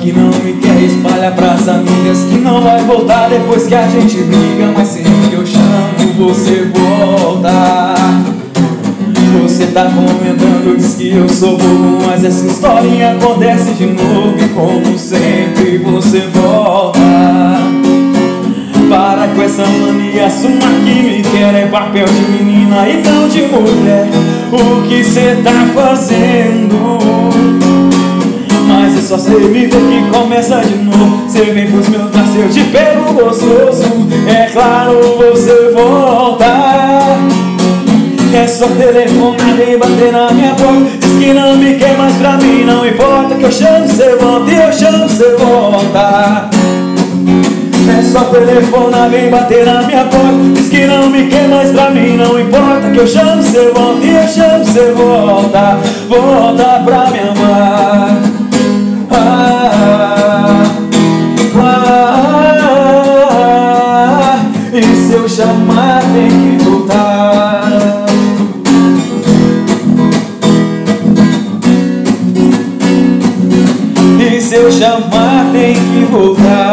que não me quer, espalha pras amigas que não vai voltar depois que a gente briga. Mas sempre que eu chamo, você volta. Você tá comentando, diz que eu sou bobo, mas essa historinha acontece de novo. E como sempre, você volta. Para com essa mania, assuma que me quer é papel de menina e não de mulher. O que cê tá fazendo? Só cê me ver que começa de novo. Cê vem pros meus braços, eu te pego gostoso. É claro, você volta. É só telefonar e bater na minha porta Diz que não me quer mais pra mim Não importa que eu chamo, cê volta E eu chamo, cê volta É só telefonar, vem bater na minha porta Diz que não me quer mais pra mim Não importa que eu chamo, cê volta E eu chamo, cê volta Volta pra me eu chamar tem que voltar. E se eu tem que voltar